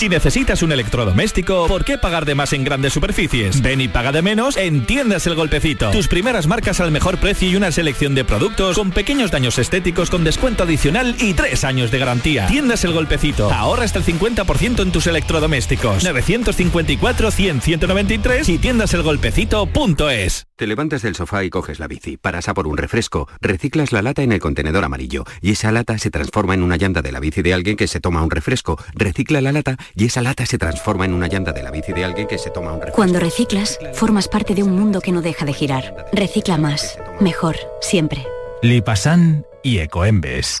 Si necesitas un electrodoméstico, ¿por qué pagar de más en grandes superficies? Ven y paga de menos en Tiendas El Golpecito. Tus primeras marcas al mejor precio y una selección de productos con pequeños daños estéticos con descuento adicional y tres años de garantía. Tiendas El Golpecito. Ahorra hasta el 50% en tus electrodomésticos. 954-100-193 y tiendaselgolpecito.es. Te levantas del sofá y coges la bici, paras a por un refresco, reciclas la lata en el contenedor amarillo y esa lata se transforma en una llanta de la bici de alguien que se toma un refresco, recicla la lata y esa lata se transforma en una llanta de la bici de alguien que se toma un refresco. Cuando reciclas, formas parte de un mundo que no deja de girar. Recicla más, mejor, siempre. Lipasan y Ecoembes.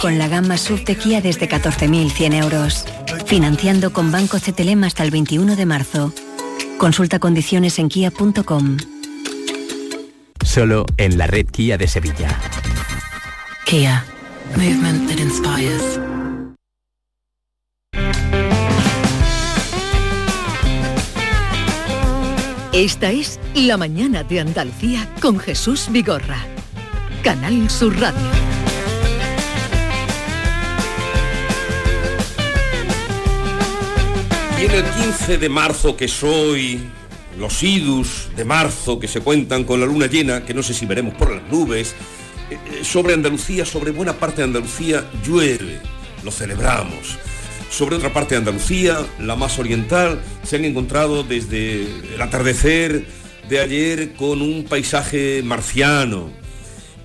Con la gama SUV de Kia desde 14.100 euros. Financiando con Banco CTLM hasta el 21 de marzo. Consulta condiciones en kia.com. Solo en la red Kia de Sevilla. Kia. Movement that inspires. Esta es La Mañana de Andalucía con Jesús Vigorra. Canal Sur Radio. En el 15 de marzo que soy, los idus de marzo que se cuentan con la luna llena, que no sé si veremos por las nubes, eh, eh, sobre Andalucía, sobre buena parte de Andalucía, llueve, lo celebramos. Sobre otra parte de Andalucía, la más oriental, se han encontrado desde el atardecer de ayer con un paisaje marciano.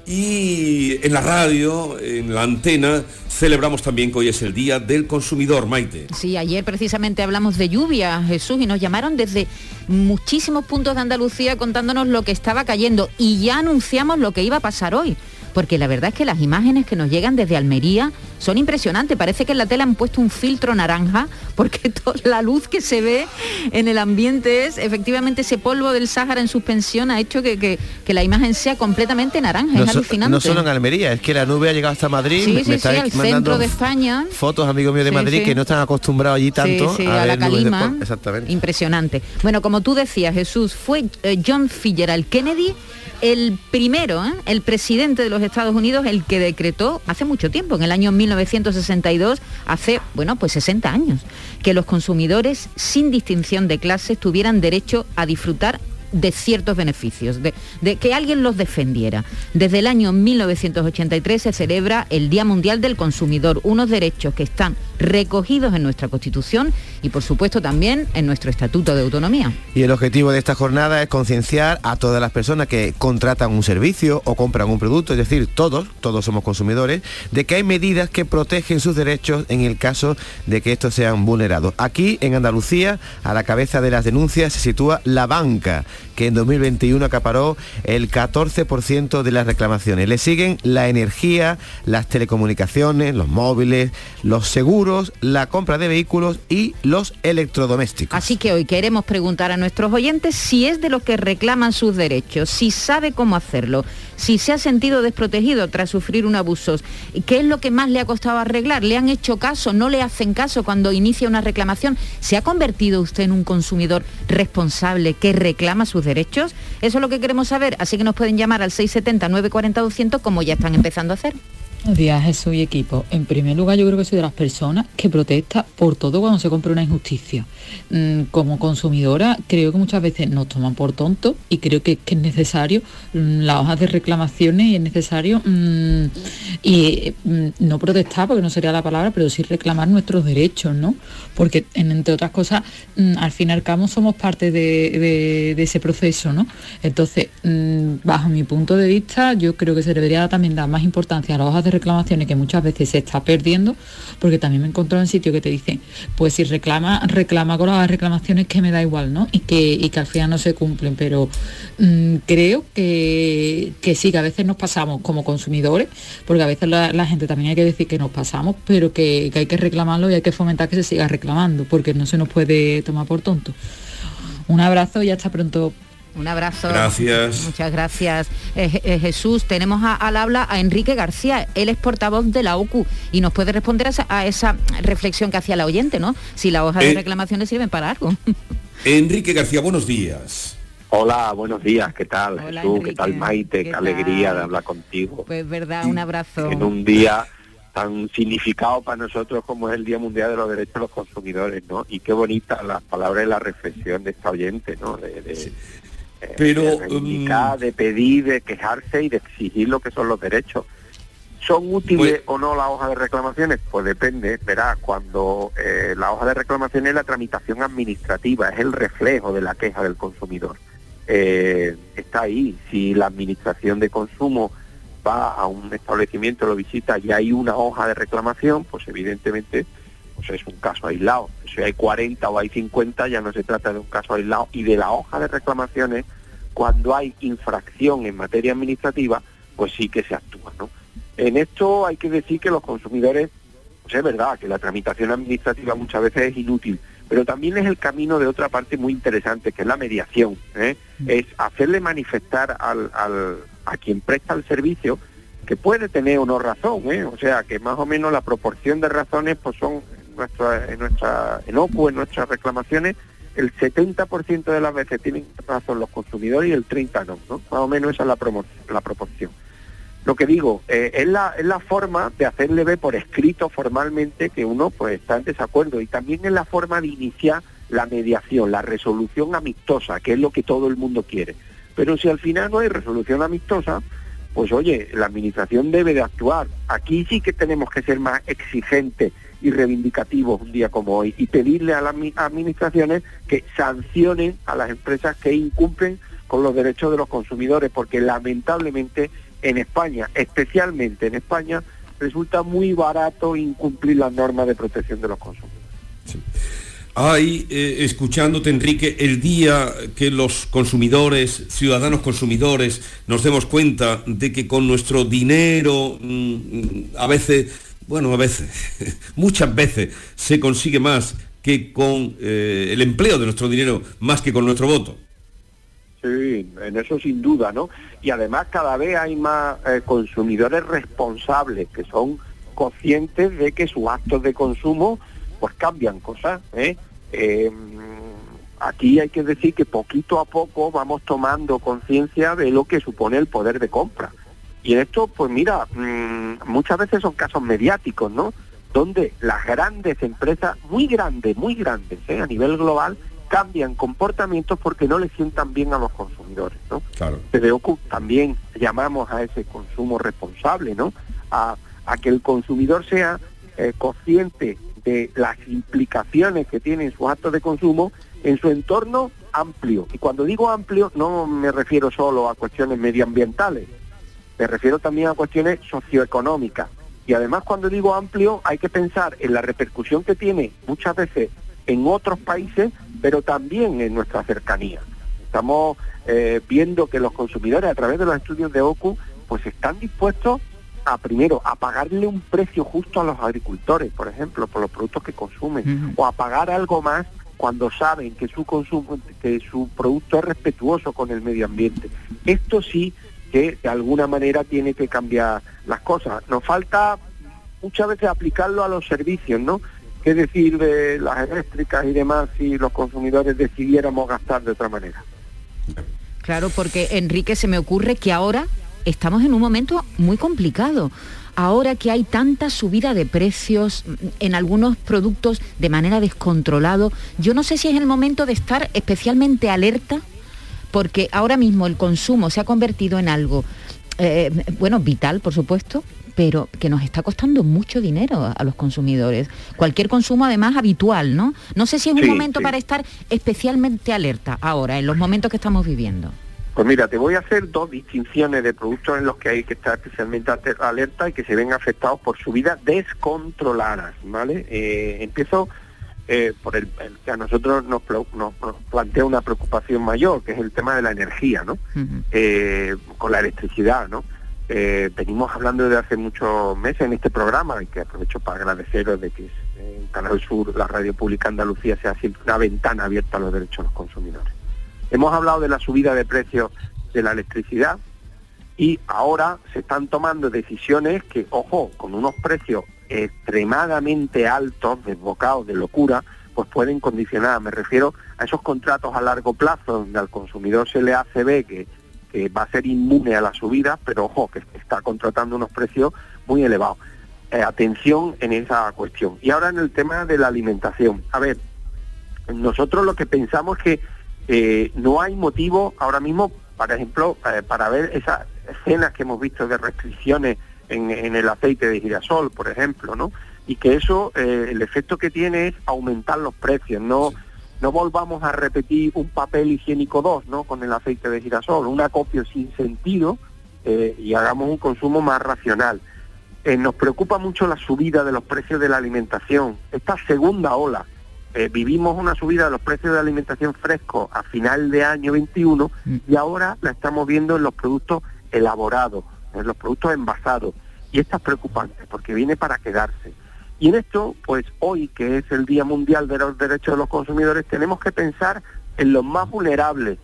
Y en la radio, en la antena, celebramos también que hoy es el Día del Consumidor, Maite. Sí, ayer precisamente hablamos de lluvia, Jesús, y nos llamaron desde muchísimos puntos de Andalucía contándonos lo que estaba cayendo y ya anunciamos lo que iba a pasar hoy. Porque la verdad es que las imágenes que nos llegan desde Almería son impresionantes. Parece que en la tela han puesto un filtro naranja porque toda la luz que se ve en el ambiente es efectivamente ese polvo del Sáhara en suspensión ha hecho que, que- que la imagen sea completamente naranja. No, es so- alucinante. no solo en Almería, es que la nube ha llegado hasta Madrid. Sí, me- sí, me sí, al mandando centro de España. Fotos, amigos míos de Madrid, que no están acostumbrados allí tanto a, a la ver nubes de calima. Exactamente. Impresionante. Bueno, como tú decías, Jesús, fue eh, John Fitzgerald Kennedy el primero, ¿eh? el presidente de los Estados Unidos, el que decretó hace mucho tiempo, en el año 1962, hace, bueno, pues 60 años, que los consumidores, sin distinción de clases, tuvieran derecho a disfrutar de ciertos beneficios, de, que alguien los defendiera. Desde el año 1983 se celebra el Día Mundial del Consumidor, unos derechos que están recogidos en nuestra Constitución y por supuesto también en nuestro Estatuto de Autonomía. Y el objetivo de esta jornada es concienciar a todas las personas que contratan un servicio o compran un producto, es decir, todos, todos somos consumidores, de que hay medidas que protegen sus derechos en el caso de que estos sean vulnerados. Aquí en Andalucía, a la cabeza de las denuncias se sitúa la banca, que en 2021 acaparó el 14% de las reclamaciones. Le siguen la energía, las telecomunicaciones, los móviles, los seguros, la compra de vehículos y los electrodomésticos. Así que hoy queremos preguntar a nuestros oyentes si es de los que reclaman sus derechos, si sabe cómo hacerlo, si se ha sentido desprotegido tras sufrir un abuso, qué es lo que más le ha costado arreglar, le han hecho caso, no le hacen caso cuando inicia una reclamación, ¿se ha convertido usted en un consumidor responsable que reclama sus derechos? Eso es lo que queremos saber, así que nos pueden llamar al 670-940-200 como ya están empezando a hacer. Buenos días, y equipo. En primer lugar, yo creo que soy de las personas que protesta por todo cuando se compra una injusticia. Mm, como consumidora, creo que muchas veces nos toman por tontos y creo que, es necesario mm, las hojas de reclamaciones y es necesario mm, y no protestar, porque no sería la palabra, pero sí reclamar nuestros derechos, ¿no? Porque, entre otras cosas, al fin y al cabo somos parte de, de ese proceso, ¿no? Entonces, bajo mi punto de vista, yo creo que se debería también dar más importancia a las hojas de reclamaciones que muchas veces se está perdiendo, porque también me he encontrado en sitios que te dicen, pues si reclama, reclama con las reclamaciones que me da igual, ¿no? Y que, que al final no se cumplen, pero mm, creo que, que sí, que a veces nos pasamos como consumidores, porque a veces la, gente también hay que decir que nos pasamos, pero que, que hay que reclamarlo y hay que fomentar que se siga reclamando, porque no se nos puede tomar por tonto. Un abrazo y hasta pronto. Un abrazo. Gracias. Muchas gracias, eh, eh, Jesús. Tenemos al habla a Enrique García. Él es portavoz de la OCU y nos puede responder a esa, reflexión que hacía la oyente, ¿no? Si la hoja de eh, reclamaciones sirven para algo. Enrique García, buenos días. Hola, buenos días, ¿qué tal Jesús? ¿Qué tal Maite? Qué, alegría de hablar contigo. Pues verdad, un abrazo. En un día tan significado para nosotros como es el Día Mundial de los Derechos de los Consumidores, ¿no? Y qué bonita las palabras y la reflexión de esta oyente, ¿no? De, pero de, de pedir, de quejarse y de exigir lo que son los derechos. ¿Son útiles pues o no las hojas de reclamaciones? Pues depende, verá, cuando eh, la hoja de reclamaciones es la tramitación administrativa, es el reflejo de la queja del consumidor. Eh, está ahí, si la administración de consumo va a un establecimiento, lo visita y hay una hoja de reclamación, pues evidentemente pues es un caso aislado. Si hay 40 o hay 50 ya no se trata de un caso aislado y de la hoja de reclamaciones, cuando hay infracción en materia administrativa, pues sí que se actúa. ¿no? En esto hay que decir que los consumidores, pues es verdad que la tramitación administrativa muchas veces es inútil, pero también es el camino de otra parte muy interesante, que es la mediación. ¿eh? Mm. Es hacerle manifestar al, al, a quien presta el servicio que puede tener o no razón, ¿eh? o sea, que más o menos la proporción de razones pues son nuestra, en nuestra en en nuestras reclamaciones, el 70% de las veces tienen razón los consumidores y el 30% no, ¿no? Más o menos esa es la, la proporción. Lo que digo, eh, es, la, es la forma de hacerle ver por escrito formalmente que uno pues está en desacuerdo y también es la forma de iniciar la mediación, la resolución amistosa, que es lo que todo el mundo quiere. Pero si al final no hay resolución amistosa, pues oye, la administración debe de actuar. Aquí sí que tenemos que ser más exigentes y reivindicativos un día como hoy y pedirle a las administraciones que sancionen a las empresas que incumplen con los derechos de los consumidores, porque lamentablemente en España, especialmente en España, resulta muy barato incumplir las normas de protección de los consumidores. Hay, eh, escuchándote Enrique, el día que los consumidores, ciudadanos consumidores, nos demos cuenta de que con nuestro dinero mm, a veces bueno, a veces, muchas veces se consigue más que con eh, el empleo de nuestro dinero, más que con nuestro voto. Sí, en eso sin duda, ¿no? Y además cada vez hay más eh, consumidores responsables que son conscientes de que sus actos de consumo pues cambian cosas. ¿eh? Em, aquí hay que decir que poquito a poco vamos tomando conciencia de lo que supone el poder de compra. Y en esto, pues mira, mm, muchas veces son casos mediáticos, ¿no? Donde las grandes empresas, muy grandes, muy grandes, ¿eh? a nivel global, cambian comportamientos porque no le sientan bien a los consumidores, ¿no? Claro. también llamamos a ese consumo responsable, ¿no? A, que el consumidor sea eh, consciente de las implicaciones que tienen sus actos de consumo en su entorno amplio. Y cuando digo amplio no me refiero solo a cuestiones medioambientales, me refiero también a cuestiones socioeconómicas. Y además cuando digo amplio hay que pensar en la repercusión que tiene muchas veces en otros países, pero también en nuestra cercanía. Estamos eh, viendo que los consumidores a través de los estudios de OCU pues están dispuestos a primero a pagarle un precio justo a los agricultores, por ejemplo, por los productos que consumen, o a pagar algo más cuando saben que su consumo, que su producto es respetuoso con el medio ambiente. Esto sí que de alguna manera tiene que cambiar las cosas. Nos falta muchas veces aplicarlo a los servicios, ¿no? ¿Qué decir de las eléctricas y demás si los consumidores decidiéramos gastar de otra manera? Claro, porque Enrique se me ocurre que ahora estamos en un momento muy complicado. ahora que hay tanta subida de precios en algunos productos de manera descontrolado, yo no sé si es el momento de estar especialmente alerta, porque ahora mismo el consumo se ha convertido en algo, eh, bueno, vital, por supuesto, pero que nos está costando mucho dinero a los consumidores. Cualquier consumo además habitual, ¿no? No sé si es un momento para estar especialmente alerta ahora, en los momentos que estamos viviendo. Pues mira, te voy a hacer dos distinciones de productos en los que hay que estar especialmente alerta y que se ven afectados por subidas descontroladas, ¿vale? Eh, empiezo eh, por el, que a nosotros nos, plantea una preocupación mayor, que es el tema de la energía, ¿no? Eh, con la electricidad, ¿no? venimos hablando desde hace muchos meses en este programa y que aprovecho para agradeceros de que en Canal Sur, la radio pública Andalucía, sea siempre una ventana abierta a los derechos de los consumidores. Hemos hablado de la subida de precios de la electricidad y ahora se están tomando decisiones que, ojo, con unos precios extremadamente altos, desbocados de locura, pues pueden condicionar. Me refiero a esos contratos a largo plazo donde al consumidor se le hace ver que, va a ser inmune a la subida, pero ojo, que está contratando unos precios muy elevados. Eh, atención en esa cuestión. Y ahora en el tema de la alimentación. A ver, nosotros lo que pensamos es que eh, no hay motivo ahora mismo, por ejemplo, eh, para ver esas escenas que hemos visto de restricciones en, el aceite de girasol, por ejemplo, ¿no? Y que eso, eh, el efecto que tiene es aumentar los precios, no no volvamos a repetir un papel higiénico 2, ¿no? Con el aceite de girasol, un acopio sin sentido y hagamos un consumo más racional. nos preocupa mucho la subida de los precios de la alimentación. Esta segunda ola, eh, vivimos una subida de los precios de alimentación fresco a final de año 21 mm. y ahora la estamos viendo en los productos elaborados, los productos envasados. Y esto es preocupante porque viene para quedarse. Y en esto, pues hoy, que es el Día Mundial de los Derechos de los Consumidores, tenemos que pensar en los más vulnerables,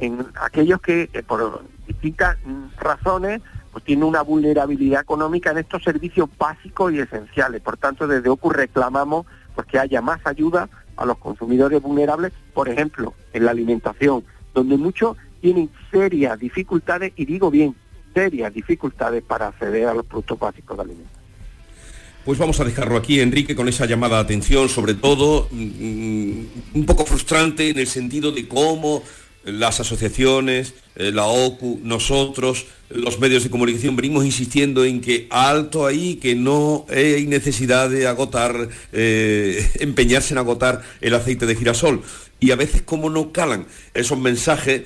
en aquellos que eh, por distintas razones pues tienen una vulnerabilidad económica en estos servicios básicos y esenciales. Por tanto, desde OCU reclamamos pues que haya más ayuda a los consumidores vulnerables, por ejemplo, en la alimentación, donde muchos tienen serias dificultades, y digo bien, serias dificultades para acceder a los productos básicos de alimentos. Pues vamos a dejarlo aquí, Enrique, con esa llamada de atención, sobre todo mm, mm, un poco frustrante en el sentido de cómo las asociaciones, eh, la OCU, nosotros, los medios de comunicación, venimos insistiendo en que alto ahí, que no hay necesidad de agotar, eh, empeñarse en agotar el aceite de girasol. Y a veces como no calan esos mensajes,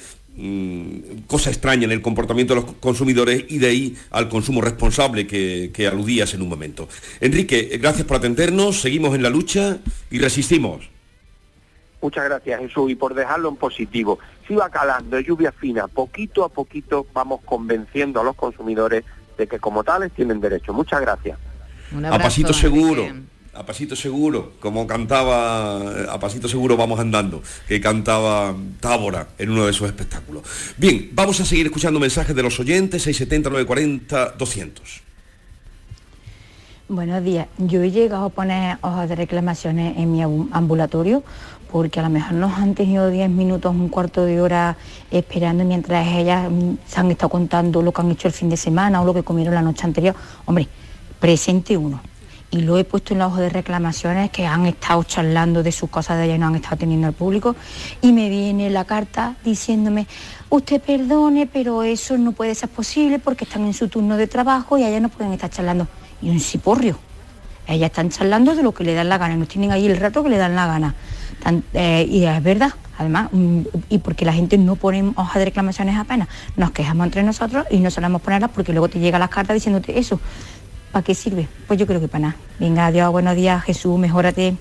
cosa extraña en el comportamiento de los consumidores y de ahí al consumo responsable que, que aludías en un momento. Enrique, gracias por atendernos, seguimos en la lucha y resistimos. Muchas gracias Jesús y por dejarlo en positivo. Si va calando, lluvia fina, poquito a poquito vamos convenciendo a los consumidores de que como tales tienen derecho. Muchas gracias. a pasito seguro. A pasito seguro, como cantaba, a pasito seguro vamos andando, que cantaba Tábora en uno de sus espectáculos. Bien, vamos a seguir escuchando mensajes de los oyentes, 670, 940, 200. Buenos días. Yo he llegado a poner hojas de reclamaciones en mi ambulatorio porque a lo mejor nos han tenido 10 minutos, un cuarto de hora esperando mientras ellas mm, se han estado contando lo que han hecho el fin de semana o lo que comieron la noche anterior. Hombre, presente uno. Y lo he puesto en la hoja de reclamaciones que han estado charlando de sus cosas de allá y no han estado teniendo al público. Y me viene la carta diciéndome, usted perdone, pero eso no puede ser posible porque están en su turno de trabajo y allá no pueden estar charlando. Y un ciporrio. Ellas están charlando de lo que le dan la gana, nos tienen ahí el rato que le dan la gana. Eh, y es verdad, además, mm, y porque la gente no pone hoja de reclamaciones apenas, nos quejamos entre nosotros y no solemos ponerlas porque luego te llega las cartas diciéndote eso. ¿Para qué sirve? Pues yo creo que para nada. Venga, adiós, buenos días, Jesús, mejórate.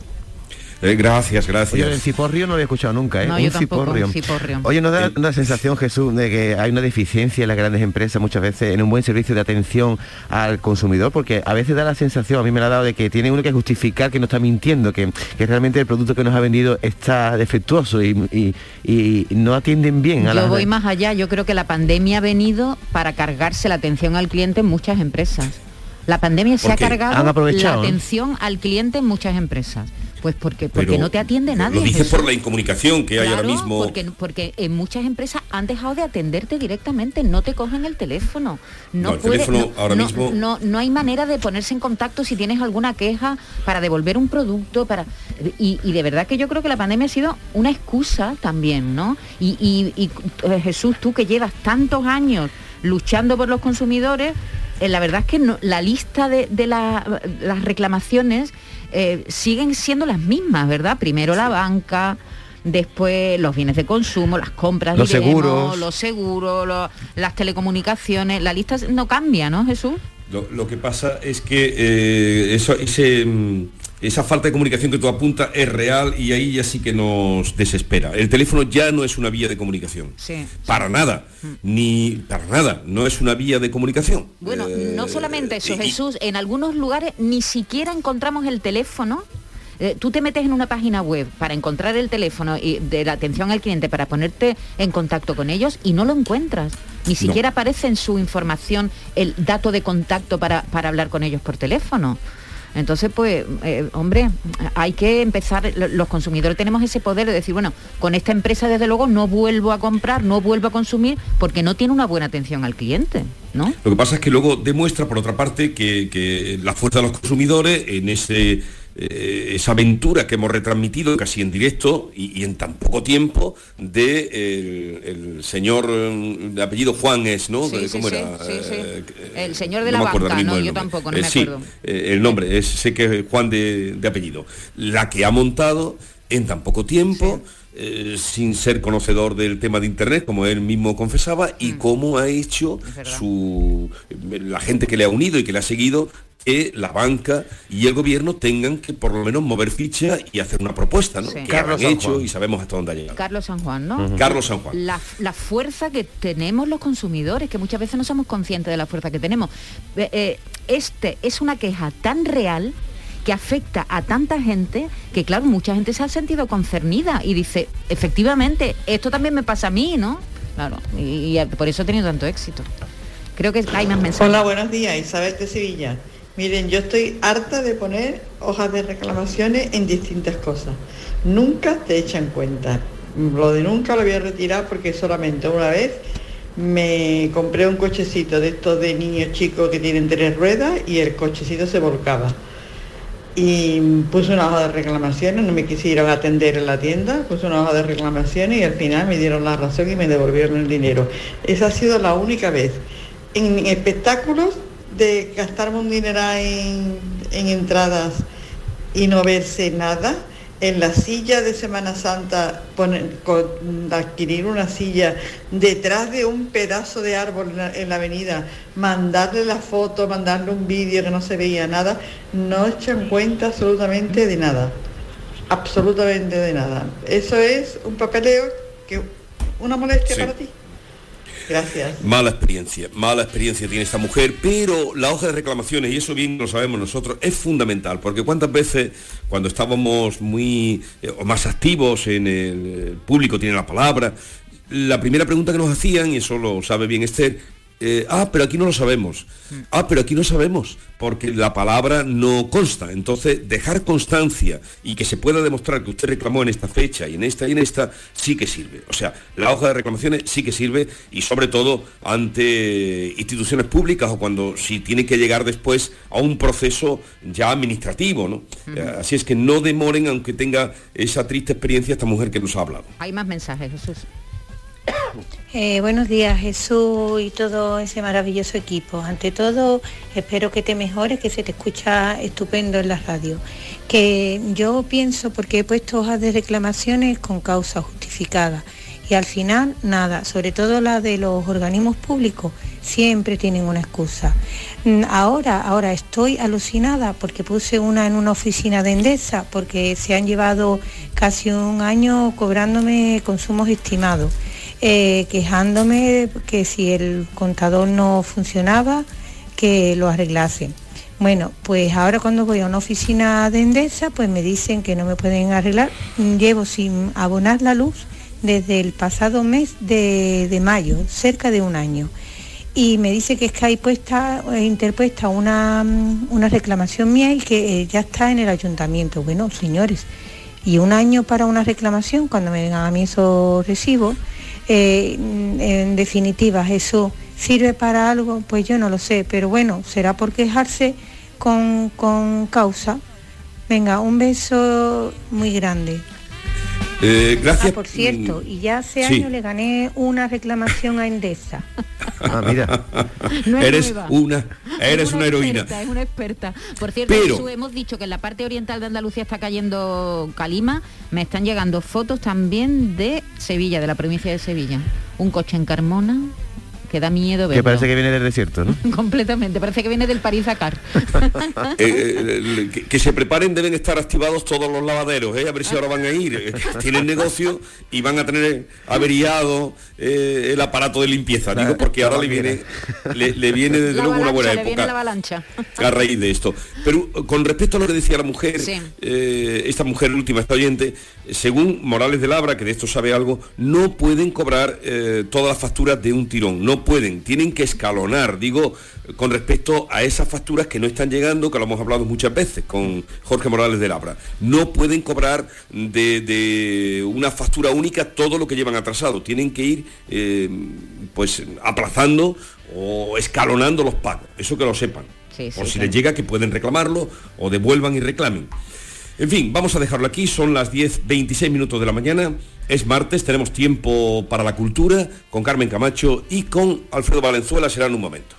Eh, gracias, gracias. Oye, el ciporrio no lo he escuchado nunca, ¿eh? No, un, ciporrio. Oye, nos da una sensación, Jesús, de que hay una deficiencia en las grandes empresas muchas veces en un buen servicio de atención al consumidor, porque a veces da la sensación, a mí me la ha dado, de que tiene uno que justificar que no está mintiendo, que, realmente el producto que nos ha vendido está defectuoso y, no atienden bien a Yo voy más allá, yo creo que la pandemia ha venido para cargarse la atención al cliente en muchas empresas. La pandemia se ha cargado la atención al cliente en muchas empresas Pues porque, porque no te atiende nadie. Lo dices por la incomunicación que hay ahora mismo. Porque, porque en muchas empresas han dejado de atenderte directamente, no te cogen el teléfono. No, el teléfono ahora mismo. No, no hay manera de ponerse en contacto si tienes alguna queja para devolver un producto, para. Y, de verdad que yo creo que la pandemia ha sido una excusa también, ¿no? Y, eh, Jesús, tú que llevas tantos años luchando por los consumidores, eh, la verdad es que la lista de, de las reclamaciones eh, siguen siendo las mismas, ¿verdad? Primero la banca, después los bienes de consumo, las compras, los seguros, los seguros, las telecomunicaciones, la lista no cambia, ¿no, Jesús? Lo, que pasa es que eh, eso, ese, mm, esa falta de comunicación que tú apuntas es real y ahí ya sí que nos desespera. El teléfono ya no es una vía de comunicación. para nada. Mm. Ni para nada. No es una vía de comunicación. Bueno, no eh, solamente eso, Jesús. En algunos lugares ni siquiera encontramos el teléfono eh, tú te metes en una página web para encontrar el teléfono y de la atención al cliente para ponerte en contacto con ellos y no lo encuentras. Ni siquiera aparece en su información el dato de contacto para, para hablar con ellos por teléfono. Entonces, pues, eh, hombre, hay que empezar, los consumidores tenemos ese poder de decir, bueno, con esta empresa desde luego no vuelvo a comprar, no vuelvo a consumir, porque no tiene una buena atención al cliente, ¿no? Lo que pasa es que luego demuestra, por otra parte, que, que la fuerza de los consumidores en ese eh, esa aventura que hemos retransmitido casi en directo y, en tan poco tiempo de el, señor mm, de apellido Juan es, ¿no? ¿Cómo era? Eh, el señor de la banca, no, yo tampoco, no me eh, acuerdo. el nombre, es, sé que es Juan de, apellido. La que ha montado en tan poco tiempo. sin ser conocedor del tema de internet, como él mismo confesaba, y mm. cómo ha hecho su la gente que le ha unido y que le ha seguido que la banca y el gobierno tengan que por lo menos mover ficha y hacer una propuesta, ¿no? Que Carlos han hecho y sabemos hasta dónde ha llegado. Carlos San Juan, ¿no? Carlos San Juan. La, fuerza que tenemos los consumidores, que muchas veces no somos conscientes de la fuerza que tenemos. Eh, eh, este es una queja tan real que afecta a tanta gente que claro, mucha gente se ha sentido concernida y dice, efectivamente, esto también me pasa a mí, ¿no? Claro, y, y por eso ha tenido tanto éxito. Creo que hay más mensajes. Hola, buenos días, Isabel de Sevilla. Miren, yo estoy harta de poner hojas de reclamaciones en distintas cosas. Nunca te echan cuenta. Lo de nunca lo voy a retirar porque solamente una vez me compré un cochecito de estos de niños chicos que tienen tres ruedas y el cochecito se volcaba. Y puse una hoja de reclamaciones, no me quisieron atender en la tienda, puse una hoja de reclamaciones y al final me dieron la razón y me devolvieron el dinero. Esa ha sido la única vez. En espectáculos de gastarme un dinero en, entradas y no verse nada, en la silla de Semana Santa, adquirir una silla detrás de un pedazo de árbol en la, avenida, mandarle la foto, mandarle un vídeo que no se veía nada, no echan cuenta absolutamente de nada, absolutamente de nada. Eso es un papeleo que una molestia para ti. Gracias. Mala experiencia, mala experiencia tiene esta mujer, pero la hoja de reclamaciones, y eso bien lo sabemos nosotros, es fundamental, porque cuántas veces cuando estábamos muy eh, más activos en el público tiene la palabra, la primera pregunta que nos hacían, y eso lo sabe bien Esther, eh, ah, pero aquí no lo sabemos. Mm. Ah, pero aquí no sabemos, porque la palabra no consta. Entonces, dejar constancia y que se pueda demostrar que usted reclamó en esta fecha y en esta y en esta, sí que sirve. O sea, la hoja de reclamaciones sí que sirve y sobre todo ante instituciones públicas o cuando si tiene que llegar después a un proceso ya administrativo, ¿no? Eh, así es que no demoren, aunque tenga esa triste experiencia esta mujer que nos ha hablado. Hay más mensajes, Jesús. Eh, buenos días Jesús y todo ese maravilloso equipo. Ante todo, espero que te mejores, que se te escucha estupendo en la radio. Que yo pienso, porque he puesto hojas de reclamaciones con causa justificada y al final nada, sobre todo la de los organismos públicos, siempre tienen una excusa. Mm, ahora, ahora estoy alucinada porque puse una en una oficina de Endesa porque se han llevado casi un año cobrándome consumos estimados eh, quejándome que si el contador no funcionaba, que lo arreglase. Bueno, pues ahora cuando voy a una oficina de Endesa, pues me dicen que no me pueden arreglar. Llevo sin abonar la luz desde el pasado mes de, mayo, cerca de un año y me dice que es que hay puesta, eh, interpuesta una, mm, una reclamación mía y que eh, ya está en el ayuntamiento. Bueno, señores, y un año para una reclamación, cuando me vengan a mí esos recibos, eh, en definitiva, ¿eso sirve para algo? Pues yo no lo sé, pero bueno, será por quejarse con, con causa. Venga, un beso muy grande. Eh, gracias. Ah, por cierto, y ya hace años le gané una reclamación a Endesa. Ah, mira. eres una, eres una, heroína. es una experta. Por cierto, hemos dicho que en la parte oriental de Andalucía está cayendo calima. Me están llegando fotos también de Sevilla, de la provincia de Sevilla. Un coche en Carmona, que da miedo verlo. Que parece que viene del desierto, ¿no? Completamente, parece que viene del París Dakar. Eh, eh, que, se preparen, deben estar activados todos los lavaderos, ¿eh? a ver si ahora van a ir. Eh, tienen negocio y van a tener averiado el aparato de limpieza, digo, porque ahora le viene, le, viene desde luego una buena época. la avalancha. A raíz de esto. Pero con respecto a lo que decía la mujer, esta mujer última, esta oyente, según Morales de Labra, que de esto sabe algo, no pueden cobrar todas las facturas de un tirón. No pueden, tienen que escalonar, digo, con respecto a esas facturas que no están llegando, que lo hemos hablado muchas veces con Jorge Morales de Labra. No pueden cobrar de, una factura única todo lo que llevan atrasado, tienen que ir eh, pues aplazando o escalonando los pagos, eso que lo sepan. por si les llega que pueden reclamarlo o devuelvan y reclamen. En fin, vamos a dejarlo aquí, son las 10.26 minutos de la mañana, es martes, tenemos tiempo para la cultura con Carmen Camacho y con Alfredo Valenzuela, será en un momento.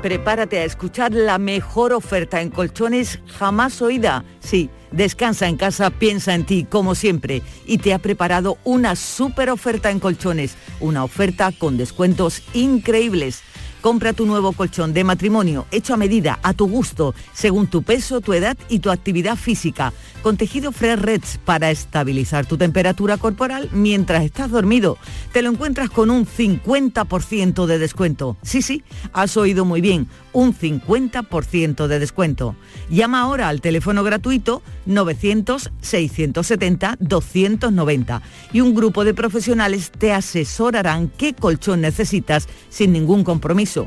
Prepárate a escuchar la mejor oferta en colchones jamás oída. Sí, descansa en casa, piensa en ti, como siempre, y te ha preparado una super oferta en colchones, una oferta con descuentos increíbles. Compra tu nuevo colchón de matrimonio hecho a medida, a tu gusto, según tu peso, tu edad y tu actividad física, con tejido Fresh para estabilizar tu temperatura corporal mientras estás dormido. Te lo encuentras con un 50% de descuento. Sí, sí, has oído muy bien, un 50% de descuento. Llama ahora al teléfono gratuito 900-670-290 y un grupo de profesionales te asesorarán qué colchón necesitas sin ningún compromiso.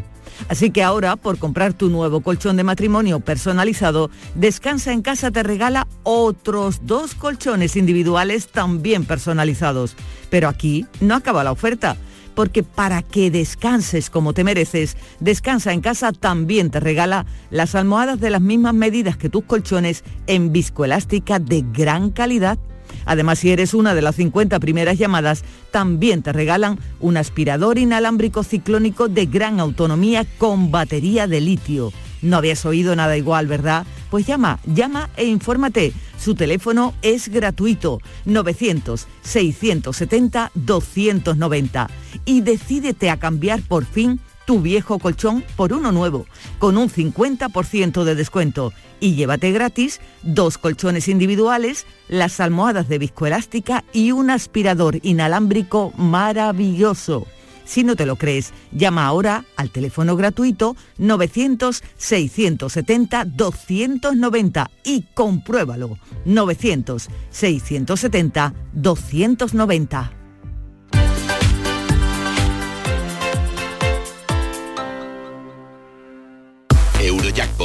Así que ahora, por comprar tu nuevo colchón de matrimonio personalizado, Descansa en casa te regala otros dos colchones individuales también personalizados. Pero aquí no acaba la oferta porque para que descanses como te mereces, Descansa en casa también te regala las almohadas de las mismas medidas que tus colchones en viscoelástica de gran calidad. Además, si eres una de las 50 primeras llamadas, también te regalan un aspirador inalámbrico ciclónico de gran autonomía con batería de litio. No habías oído nada igual, ¿verdad? Pues llama, llama e infórmate. Su teléfono es gratuito, 900-670-290. Y decídete a cambiar por fin tu viejo colchón por uno nuevo, con un 50% de descuento. Y llévate gratis dos colchones individuales, las almohadas de viscoelástica y un aspirador inalámbrico maravilloso. Si no te lo crees, llama ahora al teléfono gratuito 900-670-290 y compruébalo. 900-670-290.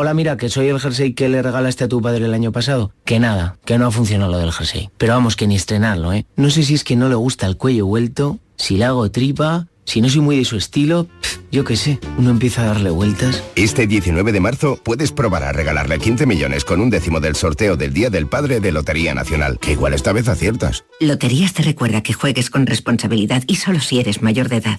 Hola, mira, que soy el jersey que le regalaste a tu padre el año pasado. Que nada, que no ha funcionado lo del jersey. Pero vamos, que ni estrenarlo, ¿eh? No sé si es que no le gusta el cuello vuelto, si le hago tripa, si no soy muy de su estilo, yo qué sé, uno empieza a darle vueltas. Este 19 de marzo puedes probar a regalarle 15 millones con un décimo del sorteo del Día del Padre de Lotería Nacional, que igual esta vez aciertas. Loterías te recuerda que juegues con responsabilidad y solo si eres mayor de edad.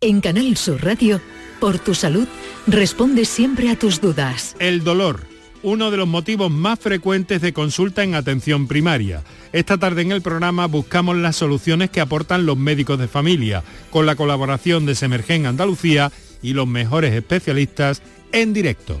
En Canal Sur Radio, por tu salud, responde siempre a tus dudas. El dolor, uno de los motivos más frecuentes de consulta en atención primaria. Esta tarde en el programa buscamos las soluciones que aportan los médicos de familia, con la colaboración de Semergen Andalucía y los mejores especialistas en directo.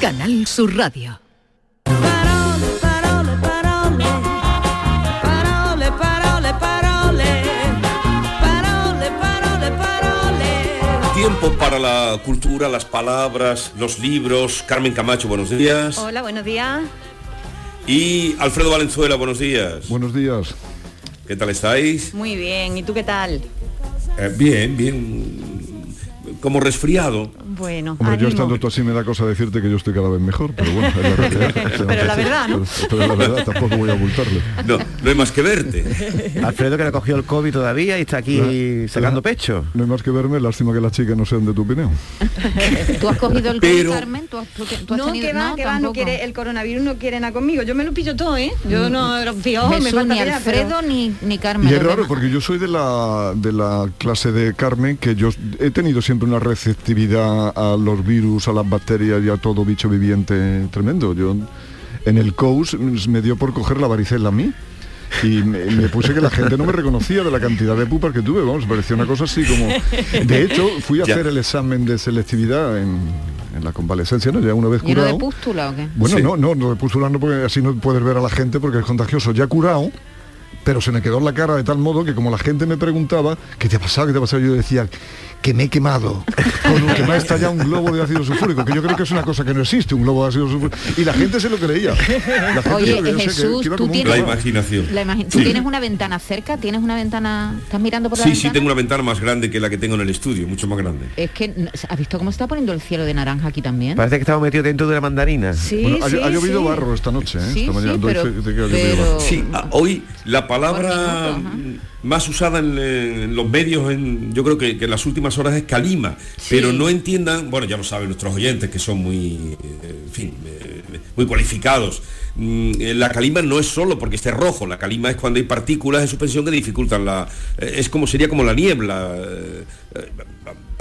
Canal Sur Radio. Tiempo para la cultura, las palabras, los libros. Carmen Camacho, buenos días. Hola, buenos días. Y Alfredo Valenzuela, buenos días. Buenos días. ¿Qué tal estáis? Muy bien, ¿y tú qué tal? Eh, bien, bien. Como resfriado. Bueno, Hombre, yo ánimo. estando tú así me da cosa decirte que yo estoy cada vez mejor, pero bueno, es la realidad. Pero la verdad, ¿no? Pero, pero la verdad tampoco voy a ocultarlo. No, no hay más que verte. Alfredo que le cogió el COVID todavía y está aquí sacando pecho. No hay más que verme, lástima que las chicas no sean de tu opinión. ¿Tú has cogido el Pero- COVID, Carmen? ¿Tú has, tú- tú has No, tenido- que va, no, que va, no quiere, el coronavirus no quiere nada conmigo. Yo me lo pillo todo, ¿eh? Yo no los piojos, me Jesús, falta ni Alfredo pero- ni, ni Carmen. Y es raro porque yo soy de la, de la clase de Carmen que yo he tenido siempre una receptividad a los virus, a las bacterias y a todo bicho viviente tremendo. Yo en el COUS me dio por coger la varicela a mí. Y me, me puse que la gente no me reconocía de la cantidad de pupas que tuve, vamos, parecía una cosa así como... De hecho, fui a Ya. hacer el examen de selectividad en, en la convalescencia, ¿no? Ya una vez ¿Lleno de curado. pústula o qué? Bueno, no, no, no de pústula no, porque así no puedes ver a la gente porque es contagioso. Ya curado, pero se me quedó en la cara de tal modo que como la gente me preguntaba, ¿qué te ha pasado? ¿Qué te ha pasado? Yo decía, que me he quemado, con un- que me ha estallado un globo de ácido sulfúrico, que yo creo que es una cosa que no existe, un globo de ácido sulfúrico. Y la gente se lo creía. La gente Oye, que- Jesús, que tú tienes- La imaginación. La imagi- ¿Tú Sí. tienes una ventana cerca? ¿Tienes una ventana? ¿Estás mirando por la Sí, ventana? sí, tengo una ventana más grande que la que tengo en el estudio, mucho más grande. Es que, ¿has visto cómo se está poniendo el cielo de naranja aquí también? Parece que estamos metidos dentro de la mandarina. Sí, Bueno, ha, sí, ha llovido sí. barro esta noche, ¿eh? Sí, esta mañana. pero- pero- barro. Sí, hoy la palabra más usada en, en los medios, en, yo creo que, que en las últimas horas es calima, pero no entiendan, bueno, ya lo saben nuestros oyentes que son muy, eh, en fin, eh, muy cualificados. Mm, eh, La calima no es solo porque esté rojo, la calima es cuando hay partículas en suspensión que dificultan la... Es como sería como la niebla,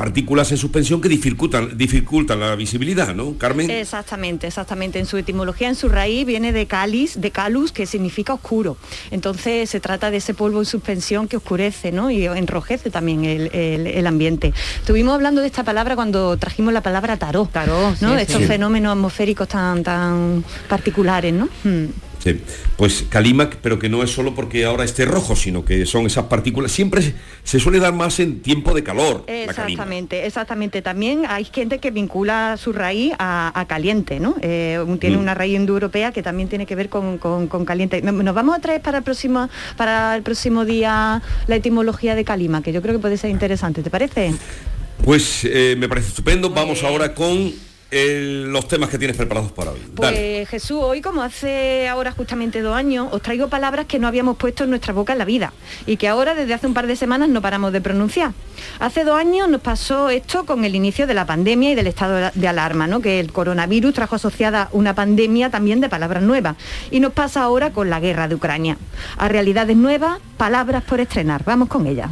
partículas en suspensión que dificultan, dificultan la visibilidad, ¿no, Carmen? Exactamente, exactamente. En su etimología, en su raíz, viene de calis, de calus, que significa oscuro. Entonces se trata de ese polvo en suspensión que oscurece ¿no? y enrojece también el, el- el ambiente. Estuvimos hablando de esta palabra cuando trajimos la palabra tarot, Tarot, ¿no? sí, Estos sí. fenómenos atmosféricos tan, tan particulares, ¿no? Mm. Sí, pues calima, pero que no es solo porque ahora esté rojo, sino que son esas partículas. Siempre se, se suele dar más en tiempo de calor. Exactamente, exactamente. También hay gente que vincula su raíz a, a caliente, ¿no? Eh, tiene Mm. una raíz indoeuropea que también tiene que ver con, con- con caliente. No- Nos vamos a traer para el próximo para el próximo día la etimología de calima, que yo creo que puede ser interesante. ¿Te parece? Pues eh, me parece estupendo. Vamos ahora con el- los temas que tienes preparados para hoy. Pues Dale. Jesús, hoy como hace ahora justamente dos años, os traigo palabras que no habíamos puesto en nuestra boca en la vida y que ahora desde hace un par de semanas no paramos de pronunciar. Hace dos años nos pasó esto con el inicio de la pandemia y del estado de alarma, ¿no? que el coronavirus trajo asociada una pandemia también de palabras nuevas. Y nos pasa ahora con la guerra de Ucrania. A realidades nuevas, palabras por estrenar. Vamos con ellas.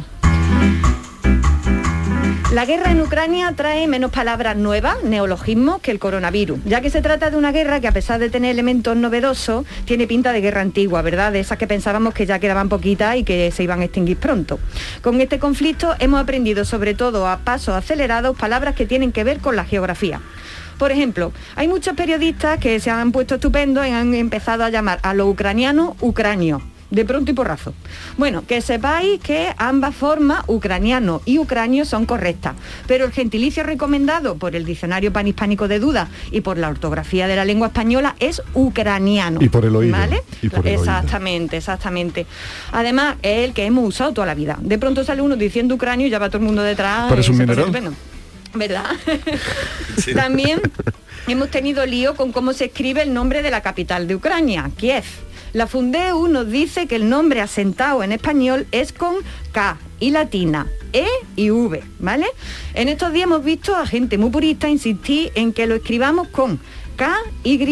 La guerra en Ucrania trae menos palabras nuevas, neologismos, que el coronavirus, ya que se trata de una guerra que a pesar de tener elementos novedosos, tiene pinta de guerra antigua, ¿verdad? De esas que pensábamos que ya quedaban poquitas y que se iban a extinguir pronto. Con este conflicto hemos aprendido, sobre todo a pasos acelerados, palabras que tienen que ver con la geografía. Por ejemplo, hay muchos periodistas que se han puesto estupendos y han empezado a llamar a los ucranianos ucranios. De pronto y porrazo. Bueno, que sepáis que ambas formas, ucraniano y ucranio, son correctas, pero el gentilicio recomendado por el Diccionario Panhispánico de Dudas y por la ortografía de la lengua española es ucraniano. Y por el oído, ¿Vale? y por el oído. exactamente, exactamente. Además, es el que hemos usado toda la vida. De pronto sale uno diciendo ucranio y ya va todo el mundo detrás. Parece un mineral. estupendo. ¿Verdad? También hemos tenido lío con cómo se escribe el nombre de la capital de Ucrania, Kiev. La Fundeu nos dice que el nombre asentado en español es con K y latina, E y V, ¿vale? En estos días hemos visto a gente muy purista insistir en que lo escribamos con K, Y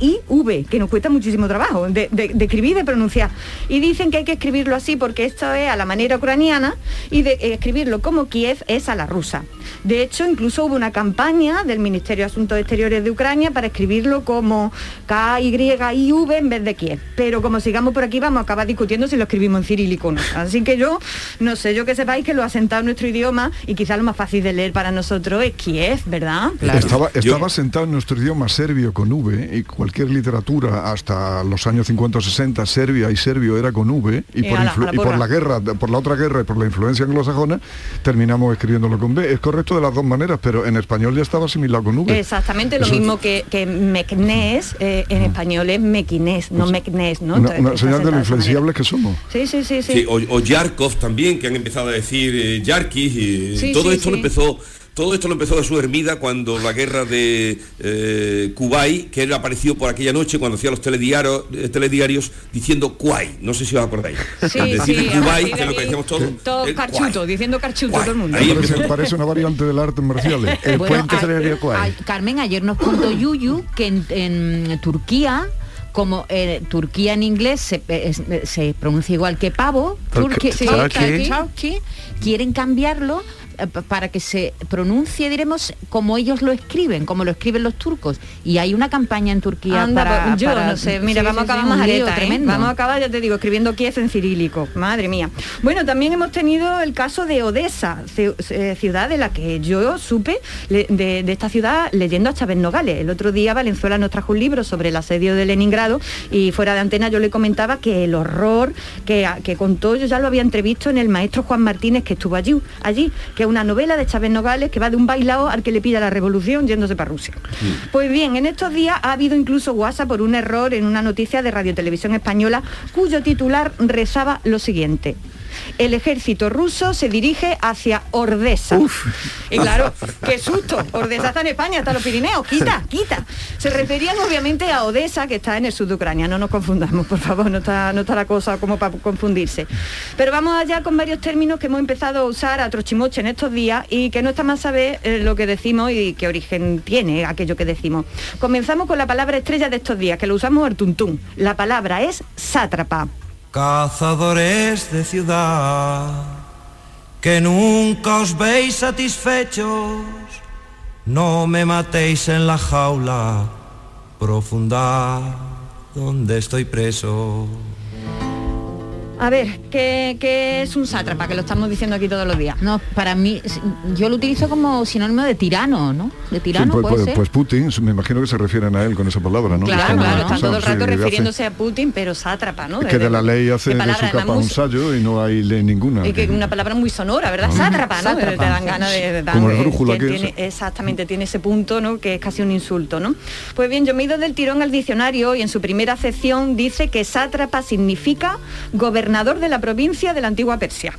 y V, que nos cuesta muchísimo trabajo de, de- de escribir y de pronunciar. Y dicen que hay que escribirlo así porque esto es a la manera ucraniana y de eh, escribirlo como Kiev es a la rusa. De hecho, incluso hubo una campaña del Ministerio de Asuntos Exteriores de Ucrania para escribirlo como K, Y y V en vez de Kiev. Pero como sigamos por aquí vamos a acabar discutiendo si lo escribimos en cirílico o no. Así que yo, no sé, yo que sepáis que lo ha sentado en nuestro idioma y quizás lo más fácil de leer para nosotros es Kiev, ¿verdad? Estaba, estaba sentado en nuestro idioma serbio con V y cualquier literatura hasta los años 50 o 60, serbia y serbio era con V y, por, ala, y la guerra, por la otra guerra y por la influencia anglosajona, terminamos escribiéndolo con V. Es correcto de las dos maneras, pero en español ya estaba asimilado con V. Exactamente lo Eso es mismo que, que mecnés, eh, en español es mequinés, no mecnés, ¿no? Una, señal de lo influenciables que somos. Sí, sí, sí, sí. Sí, o, o Yarkov también, que han empezado a decir eh, Yarkis y Sí, todo sí, esto lo empezó. Todo esto lo empezó de su hermida cuando la guerra de eh, Kuwait, que él apareció por aquella noche cuando hacía los telediarios, eh, telediarios diciendo Kuwait. No sé si os acordáis. Sí, Decir sí, a Kuwait, partir que de es lo que ahí, decíamos todos. Todo carchuto, diciendo carchuto todo el mundo. Parece, parece una variante del arte marciales. Eh, bueno, a- a- Carmen, ayer nos contó Yuyu que en, en Turquía como eh, Turquía en inglés se, pronuncia igual que pavo, Turque- sí, quieren cambiarlo para que se pronuncie, diremos, como ellos lo escriben, como lo escriben los turcos. Y hay una campaña en Turquía Anda, para, pues, yo para- no sé, mira, Sí, vamos sí, a acabar más ¿eh? tremendo. Vamos a acabar, ya te digo, escribiendo Kiev en cirílico. Madre mía. Bueno, también hemos tenido el caso de Odessa, ci- eh, ciudad de la que yo supe de, de esta ciudad leyendo a Chávez Nogales. El otro día Valenzuela nos trajo un libro sobre el asedio de Leningrado y fuera de antena yo le comentaba que el horror que, que contó, yo ya lo había entrevisto en el maestro Juan Martínez que estuvo allí, allí, que una novela de Chávez Nogales que va de un bailao al que le pilla la revolución yéndose para Rusia. Pues bien, en estos días ha habido incluso WhatsApp por un error en una noticia de Radio Televisión Española cuyo titular rezaba lo siguiente. El ejército ruso se dirige hacia Ordesa. Y claro, qué susto. Ordesa está en España, está en los Pirineos. Quita, quita. Se referían obviamente a Odessa, que está en el sur de Ucrania. No nos confundamos, por favor, no está, no está la cosa como para confundirse. Pero vamos allá con varios términos que hemos empezado a usar a trochimoche en estos días y que no está más saber eh, lo que decimos y qué origen tiene aquello que decimos. Comenzamos con la palabra estrella de estos días, que lo usamos al tuntún. La palabra es sátrapa. Cazadores de ciudad, que nunca os veis satisfechos, no me matéis en la jaula profunda donde estoy preso. A ver, ¿qué, qué es un sátrapa? Que lo estamos diciendo aquí todos los días. No, para mí, yo lo utilizo como sinónimo de tirano, ¿no? De Sí, tirano pues, puede pues- ser. pues Putin, me imagino que se refieren a él con esa palabra, ¿no? Claro, claro, están todo el sí, rato hace- refiriéndose a Putin, pero sátrapa, ¿no? Es que de la ley hace de su capa un sallo y no hay ley ninguna. Y que es una palabra muy sonora, ¿verdad? Ah. Sátrapa, ¿no? Sátrapa. Te dan ganas de... de- Como el brújula que es. Exactamente, tiene ese punto, ¿no? Que es casi un insulto, ¿no? Pues bien, yo me he ido del tirón al diccionario y en su primera acepción dice que sátrapa significa gobernador de la provincia de la antigua Persia.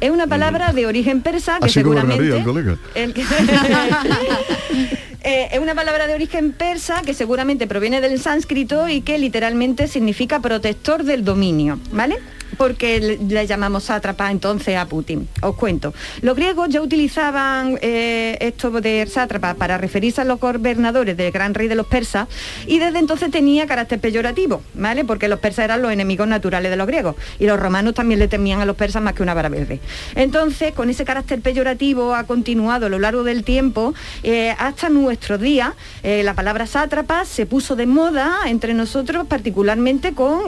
Es una palabra de origen persa que Así seguramente... gobernaría el colega. El que- Eh, es una palabra de origen persa que seguramente proviene del sánscrito y que literalmente significa protector del dominio, ¿vale? Porque le, llamamos sátrapa entonces a Putin. Os cuento. Los griegos ya utilizaban eh, esto de sátrapa para referirse a los gobernadores del gran rey de los persas y desde entonces tenía carácter peyorativo, ¿vale? Porque los persas eran los enemigos naturales de los griegos y los romanos también le temían a los persas más que una vara verde. Entonces, con ese carácter peyorativo ha continuado a lo largo del tiempo eh, hasta nuestros días. Eh, la palabra sátrapa se puso de moda entre nosotros, particularmente con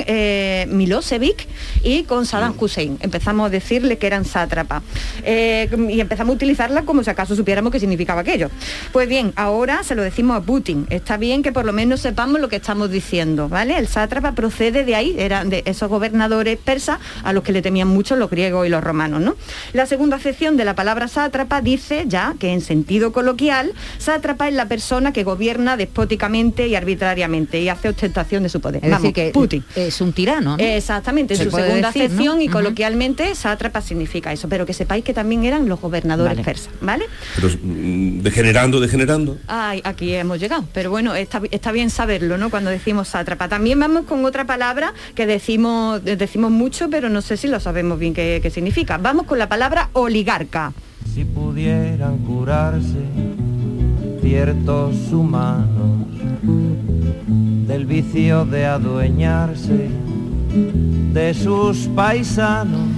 Milosevic y con Saddam Hussein. Empezamos a decirle que eran sátrapas Eh, y empezamos a utilizarla como si acaso supiéramos qué significaba aquello. Pues bien, ahora se lo decimos a Putin. Está bien que por lo menos sepamos lo que estamos diciendo, ¿vale? El sátrapa procede de ahí, eran de esos gobernadores persas a los que le temían mucho los griegos y los romanos, ¿no? La segunda acepción de la palabra sátrapa dice ya que en sentido coloquial, sátrapa es la persona que gobierna despóticamente y arbitrariamente y hace ostentación de su poder. Es Vamos, decir, que Putin. es un tirano. ¿no? Exactamente, en Se su segunda decir, ¿no? acepción y coloquialmente sátrapa significa eso, pero que sepáis que también eran los gobernadores Vale. persas, ¿vale? Pero mm, degenerando, degenerando. Ay, aquí hemos llegado, pero bueno, está, está bien saberlo, ¿no? Cuando decimos sátrapa. También vamos con otra palabra que decimos, decimos mucho, pero no sé si lo sabemos bien qué, qué significa. Vamos con la palabra oligarca. Si pudieran curarse ciertos humanos del vicio de adueñarse de sus paisanos.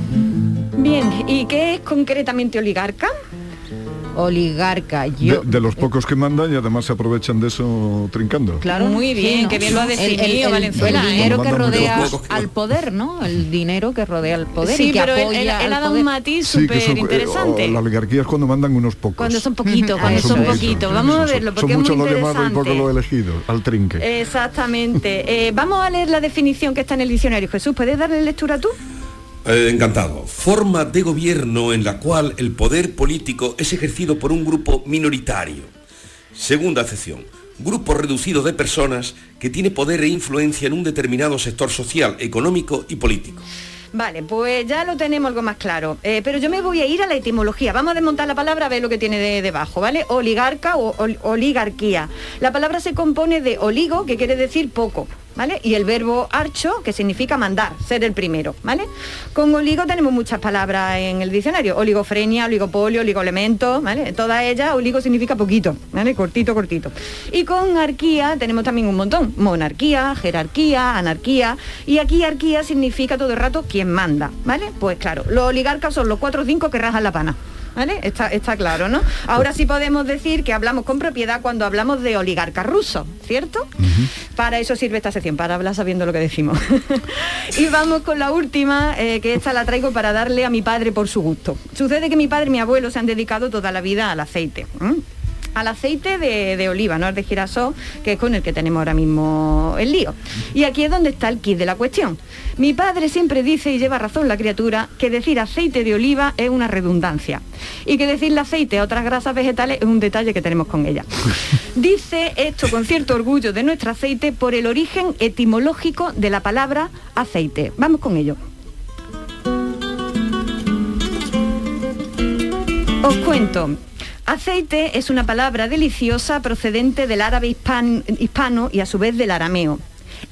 Bien, ¿y qué es concretamente oligarca? Oligarca, De, yo... de los pocos que mandan y además se aprovechan de eso trincando. Claro, Muy bien, ¿no? qué bien lo ha El- el- definido el- Valenzuela, El ¿eh? dinero que rodea al poder, ¿no? El dinero que rodea al poder sí, y que pero él, apoya él- ha dado poder. un matiz que súper son, eh, interesante. o la oligarquía es cuando mandan unos pocos. Cuando son poquitos, cuando Ah, son poquitos. Vamos a Son- verlo, son porque es muy muchos los llamados y interesante. pocos los elegidos, al trinque. Exactamente. Eh, vamos a leer la definición que está en el diccionario. Jesús, ¿puedes darle lectura tú? Eh, encantado. Forma de gobierno en la cual el poder político es ejercido por un grupo minoritario. Segunda acepción. Grupo reducido de personas que tiene poder e influencia en un determinado sector social, económico y político. Vale, pues ya lo tenemos algo más claro. Eh, pero yo me voy a ir a la etimología. Vamos a desmontar la palabra a ver lo que tiene de- debajo, ¿vale? Oligarca o ol- oligarquía. La palabra se compone de oligo, que quiere decir poco, ¿vale? Y el verbo archo, que significa mandar, ser el primero, ¿vale? Con oligo tenemos muchas palabras en el diccionario. Oligofrenia, oligopolio, oligoelemento, ¿vale? Todas ellas, oligo significa poquito, ¿vale? Cortito, cortito. Y con arquía tenemos también un montón. Monarquía, jerarquía, anarquía. Y aquí arquía significa todo el rato quien manda, ¿vale? Pues claro, los oligarcas son los cuatro o cinco que rajan la pana. ¿Vale? Está, está claro, ¿no? Ahora sí podemos decir que hablamos con propiedad cuando hablamos de oligarca ruso, ¿cierto? Para eso sirve esta sección, para hablar sabiendo lo que decimos. y vamos con la última, eh, que esta la traigo para darle a mi padre por su gusto. Sucede que mi padre y mi abuelo se han dedicado toda la vida al aceite. Al aceite de, de oliva, no al de girasol, que es con el que tenemos ahora mismo el lío. Y aquí es donde está el kit de la cuestión. Mi padre siempre dice, y lleva razón la criatura, que decir aceite de oliva es una redundancia. Y que decirle aceite a otras grasas vegetales es un detalle que tenemos con ella. Dice esto con cierto orgullo de nuestro aceite por el origen etimológico de la palabra aceite. Vamos con ello. Os cuento. Aceite es una palabra deliciosa procedente del árabe hispan- hispano y a su vez del arameo.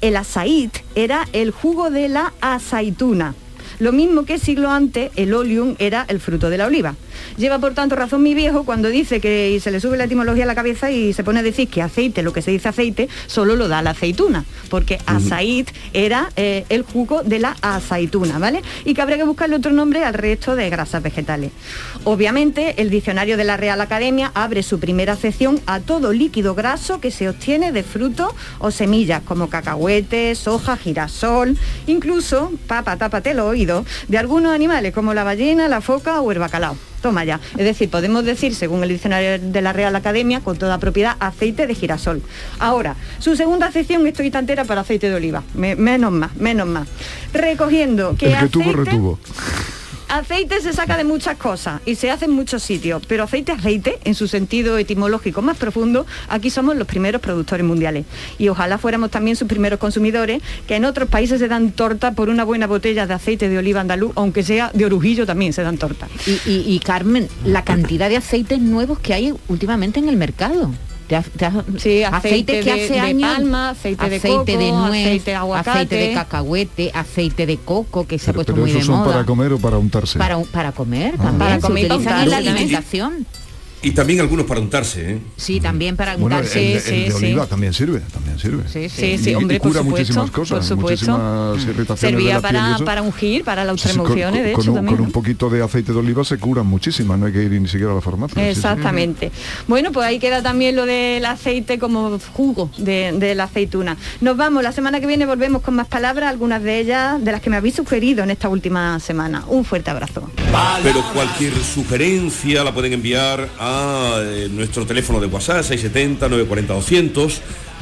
El asait era el jugo de la aceituna. Lo mismo que siglo antes el oleum era el fruto de la oliva. Lleva por tanto razón mi viejo cuando dice que y se le sube la etimología a la cabeza y se pone a decir que aceite, lo que se dice aceite, solo lo da la aceituna, porque asait era eh, el jugo de la aceituna, ¿vale? Y que habría que buscarle otro nombre al resto de grasas vegetales. Obviamente, el diccionario de la Real Academia abre su primera sección a todo líquido graso que se obtiene de frutos o semillas, como cacahuetes, soja, girasol, incluso, papa, tápate los oídos, de algunos animales como la ballena, la foca o el bacalao. Toma ya. Es decir, podemos decir, según el diccionario de la Real Academia, con toda propiedad, aceite de girasol. Ahora, su segunda sección estoy tantera para aceite de oliva. Me- menos más, menos más. Recogiendo que El que tuvo, aceite- retuvo. Aceite se saca de muchas cosas y se hace en muchos sitios, pero aceite, aceite, en su sentido etimológico más profundo, aquí somos los primeros productores mundiales. Y ojalá fuéramos también sus primeros consumidores, que en otros países se dan torta por una buena botella de aceite de oliva andaluz, aunque sea de orujillo también se dan torta. Y, y- Carmen, la cantidad de aceites nuevos que hay últimamente en el mercado. Te te Sí, aceite que de- hace de años, palma, aceite de de coco, nuez, aceite de aguacate. aceite de cacahuete, aceite de coco que se ha Pero, puesto pero muy esos de son moda. para comer o para untarse. Para, para comer Ah. también, Para se comer para utilizan en la alimentación. Y también algunos para untarse, ¿eh? Sí, también para Bueno, el, untarse. el sí, de sí. oliva también sirve, también sirve. Sí, Sí, sí, Y- hombre, y por cura supuesto, muchísimas cosas, por supuesto. muchísimas irritaciones de Servía la piel para, para ungir, para las Sí, sí, con- un, también. con un poquito de aceite de oliva se curan muchísimas, no hay que ir ni siquiera a la farmacia. sí, sí. Exactamente. Bueno, pues ahí queda también lo del aceite como jugo de, de la aceituna. Nos vamos, la semana que viene volvemos con más palabras, algunas de ellas de las que me habéis sugerido en esta última semana. Un fuerte abrazo. Pero cualquier sugerencia la pueden enviar a eh, nuestro teléfono de WhatsApp 670-940-200,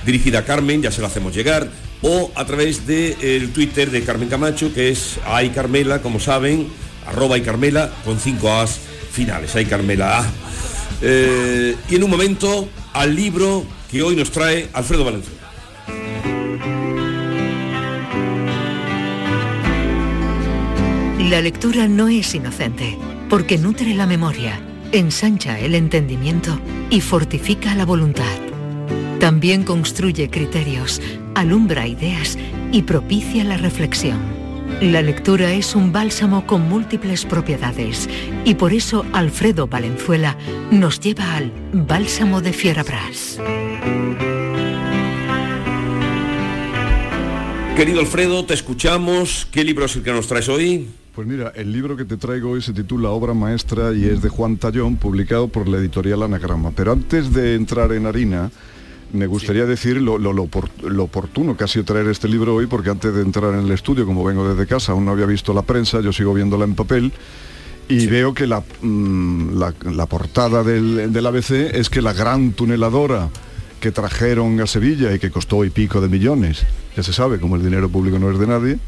dirigida a Carmen, ya se lo hacemos llegar, o a través del Twitter de Carmen Camacho, que es Ay Carmela, como saben, arroba y Carmela con cinco As finales, Ay Carmela A. Eh, y en un momento al libro que hoy nos trae Alfredo Valenzuela. La lectura no es inocente, porque nutre la memoria, ensancha el entendimiento y fortifica la voluntad. También construye criterios, alumbra ideas y propicia la reflexión. La lectura es un bálsamo con múltiples propiedades y por eso Alfredo Valenzuela nos lleva al Bálsamo de Fierabras. Querido Alfredo, te escuchamos. ¿Qué libro es el que nos traes hoy? Pues mira, el libro que te traigo hoy se titula Obra Maestra y es de Juan Tallón, publicado por la editorial Anagrama. Pero antes de entrar en harina, me gustaría decir lo, lo- lo lo oportuno que ha sido traer este libro hoy, porque antes de entrar en el estudio, como vengo desde casa, aún no había visto la prensa, yo sigo viéndola en papel, y veo que la, mm, la- la portada del, del ABC es que la gran tuneladora que trajeron a Sevilla y que costó y pico de millones, ya se sabe, como el dinero público no es de nadie,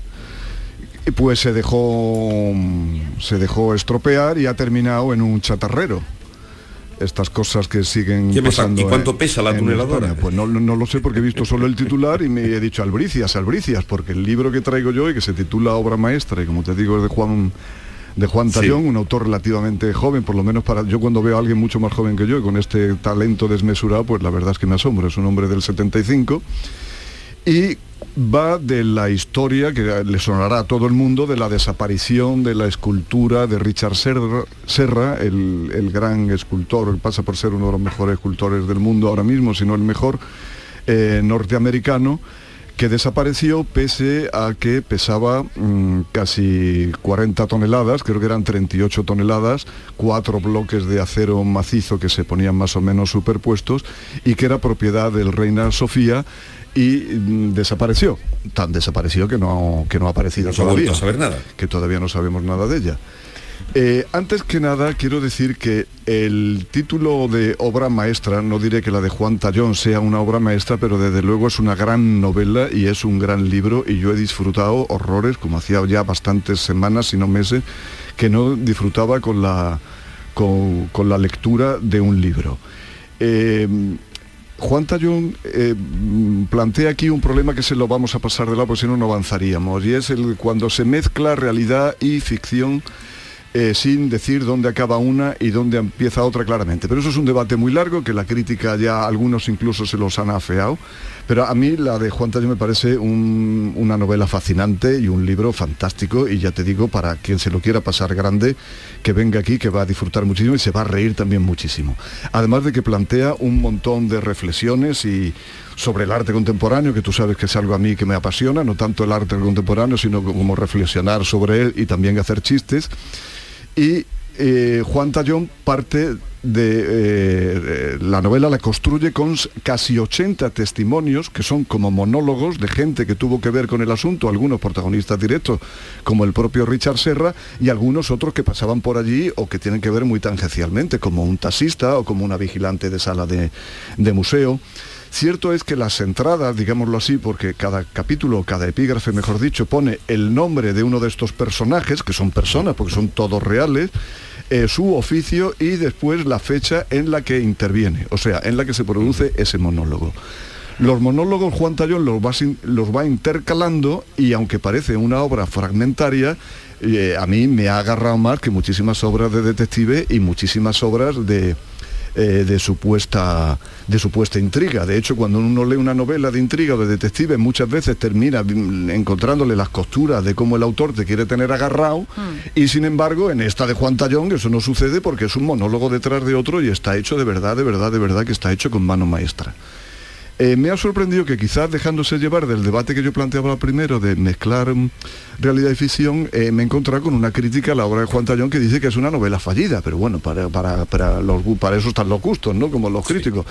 pues se dejó se dejó estropear y ha terminado en un chatarrero estas cosas que siguen pasando ¿Y cuánto en- pesa la tuneladora? Pues no, no- lo sé porque he visto solo el titular y me he dicho albricias albricias porque el libro que traigo yo y que se titula obra maestra y como te digo es de Juan de Juan Sí. Tallón, un autor relativamente joven, por lo menos para yo cuando veo a alguien mucho más joven que yo y con este talento desmesurado, pues la verdad es que me asombra, es un hombre del 75 y va de la historia que le sonará a todo el mundo de la desaparición de la escultura de Richard Serra, el, el gran escultor, pasa por ser uno de los mejores escultores del mundo ahora mismo, si no el mejor, eh, norteamericano, que desapareció pese a que pesaba mm, casi 40 toneladas, creo que eran 38 toneladas, cuatro bloques de acero macizo que se ponían más o menos superpuestos y que era propiedad del Reina Sofía y mm, desapareció. Tan desapareció que no, que no ha aparecido No todavía. a saber nada. Que todavía no sabemos nada de ella. Eh, antes que nada, quiero decir que el título de obra maestra, no diré que la de Juan Tallón sea una obra maestra, pero desde luego es una gran novela y es un gran libro y yo he disfrutado horrores, como hacía ya bastantes semanas, si no meses, que no disfrutaba con la, con, con la lectura de un libro. Eh, Juan Tallón eh, mm, plantea aquí un problema que se lo vamos a pasar de lado, porque si no, no avanzaríamos, y es el cuando se mezcla realidad y ficción eh, sin decir dónde acaba una y dónde empieza otra claramente. Pero eso es un debate muy largo que la crítica ya algunos incluso se los han afeado. Pero a mí la de Juan Tallón me parece un- una novela fascinante y un libro fantástico y ya te digo, para quien se lo quiera pasar grande, que venga aquí, que va a disfrutar muchísimo y se va a reír también muchísimo. Además de que plantea un montón de reflexiones y sobre el arte contemporáneo, que tú sabes que es algo a mí que me apasiona, no tanto el arte contemporáneo, sino como reflexionar sobre él y también hacer chistes. Y eh, Juan Tallón parte de eh, eh, la novela la construye con casi 80 testimonios que son como monólogos de gente que tuvo que ver con el asunto, algunos protagonistas directos como el propio Richard Serra y algunos otros que pasaban por allí o que tienen que ver muy tangencialmente como un taxista o como una vigilante de sala de, de museo. Cierto es que las entradas, digámoslo así, porque cada capítulo, cada epígrafe, mejor dicho, pone el nombre de uno de estos personajes, que son personas, porque son todos reales, eh, su oficio y después la fecha en la que interviene, o sea, en la que se produce ese monólogo. Los monólogos Juan Tallón los va, sin- los va intercalando y aunque parece una obra fragmentaria, eh, a mí me ha agarrado más que muchísimas obras de detective y muchísimas obras de, eh, de supuesta de supuesta intriga. De hecho, cuando uno lee una novela de intriga o de detective, muchas veces termina mm, encontrándole las costuras de cómo el autor te quiere tener agarrado. Y sin embargo, en esta de Juan Tallón eso no sucede porque es un monólogo detrás de otro y está hecho de verdad, de verdad, de verdad que está hecho con mano maestra. Eh, me ha sorprendido que quizás dejándose llevar del debate que yo planteaba primero de mezclar mm, realidad y ficción, eh, me he encontrado con una crítica a la obra de Juan Tallón que dice que es una novela fallida, pero bueno, para, para, para, los para eso están los gustos, ¿no? Como los críticos.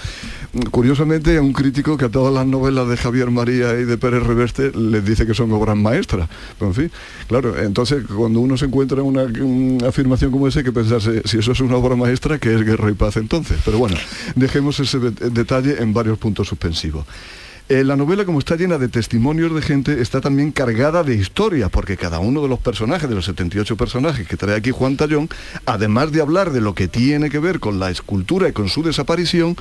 Mm, Curiosamente, un crítico que a todas las novelas de Javier María y de Pérez Reverte les dice que son obras maestras. Pero, en fin, claro, entonces cuando uno se encuentra una, una afirmación como esa, hay que pensarse, si eso es una obra maestra, que es Guerra y Paz entonces. Pero bueno, dejemos ese de- detalle en varios puntos Eh, la novela, como está llena de testimonios de gente, está también cargada de historia, porque cada uno de los personajes, de los 78 personajes que trae aquí Juan Tallón, además de hablar de lo que tiene que ver con la escultura y con su desaparición,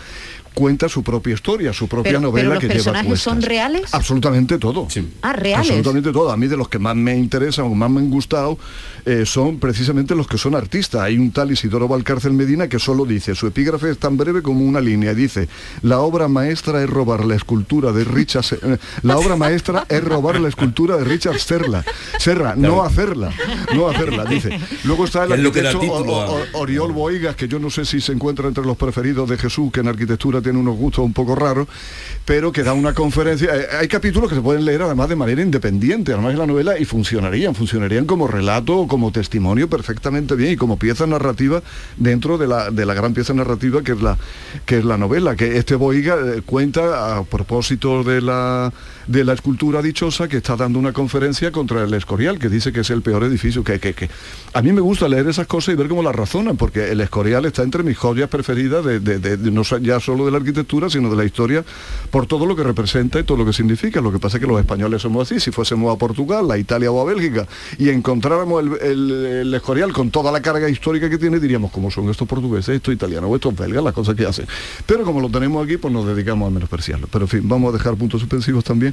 cuenta su propia historia, su propia Pero, novela pero los que lleva personajes son reales. Absolutamente todo. Ah, reales. Absolutamente todo. A mí de los que más me interesan o más me han gustado eh, son precisamente los que son artistas. Hay un tal Isidoro Valcárcel Medina que solo dice, su epígrafe es tan breve como una línea. Dice, la obra maestra es robar la escultura de Richard... Eh, la obra maestra es robar la escultura de Richard Serra. Serra, no hacerla. No hacerla, dice. Luego está el Que es lo que da arquitecto título O- a- O- Oriol Boigas, que yo no sé si se encuentra entre los preferidos de Jesús, que en arquitectura tiene unos gustos un poco raros, pero que da una conferencia. Eh, Hay capítulos que se pueden leer además de manera independiente, además de la novela, y funcionarían, funcionarían como relato o como testimonio perfectamente bien y como pieza narrativa dentro de la, de la gran pieza narrativa que es la, que es la novela, que este Boiga eh, cuenta a propósito de la, de la escultura dichosa que está dando una conferencia contra el Escorial, que dice que es el peor edificio que, que, que- A mí me gusta leer esas cosas y ver cómo las razonan, porque el Escorial está entre mis joyas preferidas, de, de- de- no ya solo de la arquitectura, sino de la historia, por todo lo que representa y todo lo que significa. Lo que pasa es que los españoles somos así, si fuésemos a Portugal, a Italia o a Bélgica, y encontráramos el, el- el Escorial con toda la carga histórica que tiene, diríamos, ¿cómo son estos portugueses, estos italianos, o estos belgas, las cosas que hacen? Pero como lo tenemos aquí, pues nos dedicamos a menospreciarlo. Pero en fin, vamos a dejar puntos suspensivos también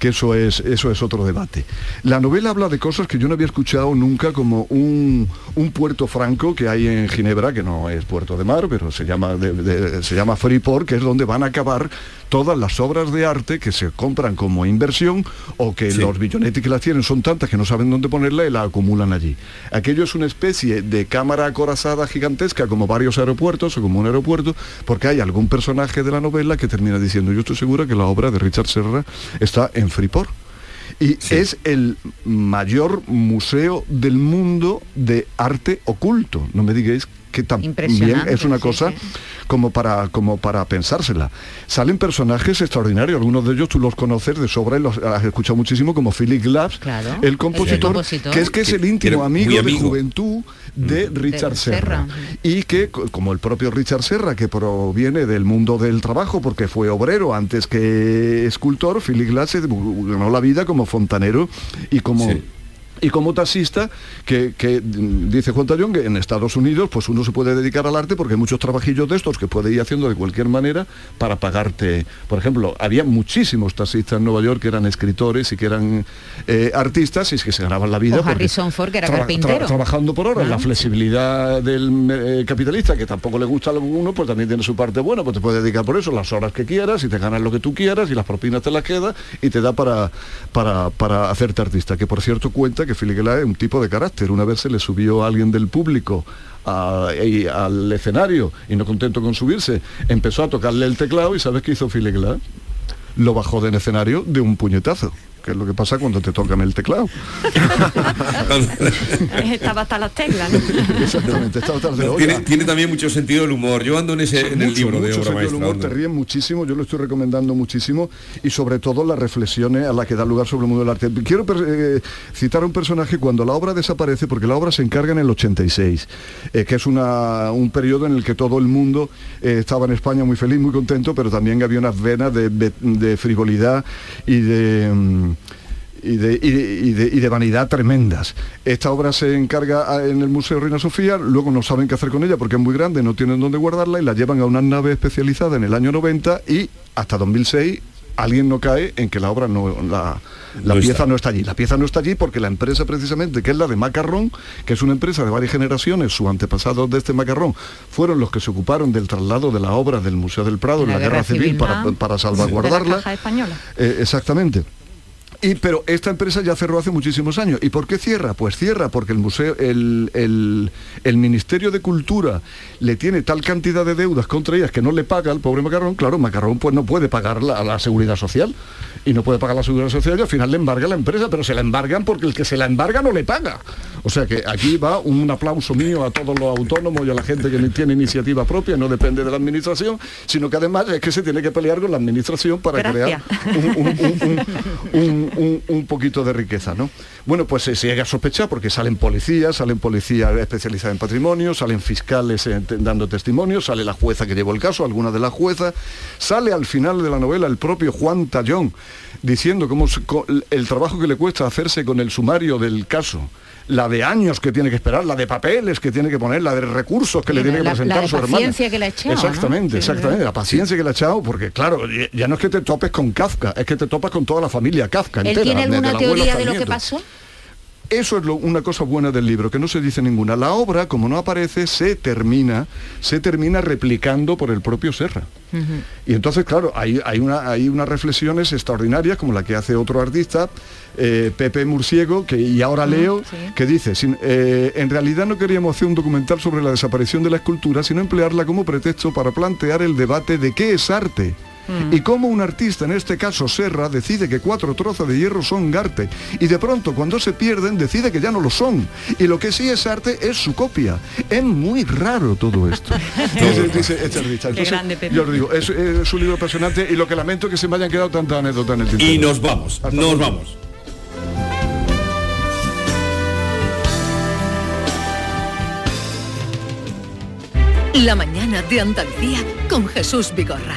que eso es, eso es otro debate. La novela habla de cosas que yo no había escuchado nunca, como un, un puerto franco que hay en Ginebra, que no es puerto de mar, pero se llama, de- de- se llama Freeport, que es donde van a acabar todas las obras de arte que se compran como inversión o que los billonetes que las tienen son tantas que no saben dónde ponerla y la acumulan allí. Aquello es una especie de cámara acorazada gigantesca como varios aeropuertos o como un aeropuerto, porque hay algún personaje de la novela que termina diciendo, yo estoy segura que la obra de Richard Serra está en en Freeport. Y es el mayor museo del mundo de arte oculto. No me digáis que también es una sí, cosa como para como para pensársela. Salen personajes extraordinarios, algunos de ellos tú los conoces de sobra y los has escuchado muchísimo, como Philip Glass, Claro, el el compositor, que es que es el íntimo amigo, de juventud de Richard De Serra. Serra. Y que, co- como el propio Richard Serra, que proviene del mundo del trabajo, porque fue obrero antes que escultor, Philip Glass se ganó la vida como fontanero y como... Sí. Y como taxista, que, que, mm, dice Juan Tallón que en Estados Unidos pues uno se puede dedicar al arte porque hay muchos trabajillos de estos que puede ir haciendo de cualquier manera para pagarte. Por ejemplo, había muchísimos taxistas en Nueva York que eran escritores y que eran eh, artistas y es que se ganaban la vida. O Harrison Ford, que era carpintero. trabajando por horas, Ah, la flexibilidad del eh, capitalista, que tampoco le gusta a alguno, pues también tiene su parte buena, pues te puedes dedicar por eso las horas que quieras y te ganas lo que tú quieras y las propinas te las quedas y te da para, para, para hacerte artista. Que por cierto cuenta que Philip Glass es un tipo de carácter. Una vez se le subió a alguien del público al escenario y no contento con subirse, empezó a tocarle el teclado y ¿sabes qué hizo Glass? Lo bajó del escenario de un puñetazo, que es lo que pasa cuando te tocan el teclado. Estaba hasta las teclas, ¿no? Exactamente, estaba atrás de la tiene, también mucho sentido el humor. Yo ando en ese en el Mucho, libro de mucho obra sentido del maestra. humor, te ríen muchísimo, yo lo estoy recomendando muchísimo y sobre todo las reflexiones a las que da lugar sobre el mundo del arte. Quiero eh, citar a un personaje cuando la obra desaparece, porque la obra se encarga en el 86, eh, que es una- un periodo en el que todo el mundo eh, estaba en España muy feliz, muy contento, pero también había unas venas de, de- de frivolidad y de... y de, y de- y de- y de vanidad tremendas. Esta obra se encarga en el Museo Reina Sofía, luego no saben qué hacer con ella porque es muy grande, no tienen dónde guardarla y la llevan a una nave especializada en el año 90 y hasta 2006 alguien no cae en que la obra no, la, la No pieza está. no está allí. La pieza no está allí porque la empresa precisamente, que es la de Macarrón, que es una empresa de varias generaciones, sus antepasados de este Macarrón, fueron los que se ocuparon del traslado de la obra del Museo del Prado en la, Guerra, Civil, para, para De la salvaguardarla. caja española. Eh, exactamente. Y, pero esta empresa ya cerró hace muchísimos años. ¿Y por qué cierra? Pues cierra porque el museo, el, el- el Ministerio de Cultura le tiene tal cantidad de deudas contra ellas que no le paga al pobre Macarrón. Claro, Macarrón pues no puede pagar la, la seguridad social. Y no puede pagar la seguridad social y al final le embarga la empresa, pero se la embargan porque el que se la embarga no le paga. O sea que aquí va un aplauso mío a todos los autónomos y a la gente que tiene iniciativa propia, no depende de la administración, sino que además es que se tiene que pelear con la administración para Gracias. crear un, un- un- un- poquito de riqueza, ¿no? Bueno, pues se, se llega a sospechar porque salen policías, salen policías especializadas en patrimonio, salen fiscales eh, dando testimonios, sale la jueza que llevó el caso, alguna de las juezas, sale al final de la novela el propio Juan Tallón diciendo cómo el trabajo que le cuesta hacerse con el sumario del caso. La de años que tiene que esperar, la de papeles que tiene que poner, la de recursos que le tiene que la- la presentar su hermana. paciencia que le ha echado. Exactamente, exactamente. La paciencia que le ha echado, porque claro, ya- no es que te topes con Kafka, es que te topas con toda la familia Kafka. ¿Él entera, tiene alguna teoría de lo que pasó? Eso es lo- una cosa buena del libro, que no se dice ninguna. La obra, como no aparece, se termina, se termina replicando por el propio Serra. Y entonces, claro, hay, hay, una, hay unas reflexiones extraordinarias, como la que hace otro artista, eh, Pepe Murciego, que, y ahora leo, que dice, sin- eh, en realidad no queríamos hacer un documental sobre la desaparición de la escultura, sino emplearla como pretexto para plantear el debate de qué es arte. Y cómo un artista, en este caso Serra, decide que cuatro trozos de hierro son arte. Y de pronto, cuando se pierden, decide que ya no lo son. Y lo que sí es arte es su copia. Es muy raro todo esto. Dice- dice este artista. Qué Entonces, grande, Pepe. yo os digo, es, es un libro apasionante y lo que lamento es que se me hayan quedado tantas anécdotas en el tintero. Y nos vamos, Hasta nos vamos. La mañana de Andalucía con Jesús Vigorra.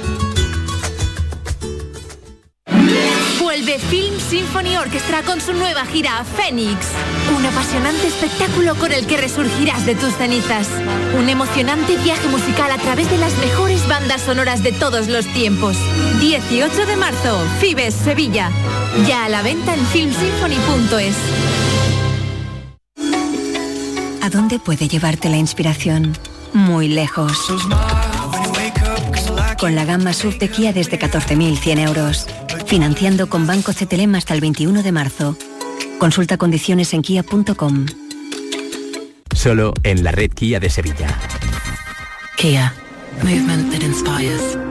Film Symphony Orchestra con su nueva gira Phoenix. Un apasionante espectáculo con el que resurgirás de tus cenizas. Un emocionante viaje musical a través de las mejores bandas sonoras de todos los tiempos. 18 de marzo, Fibes, Sevilla. Ya a la venta en filmsymphony.es. ¿A dónde puede llevarte la inspiración? Muy lejos. Con la gama SUV de Kia desde 14.100 euros. Financiando con Banco CTLM hasta el 21 de marzo. Consulta condiciones en kia.com. Solo en la red Kia de Sevilla. Kia. Movement that inspires.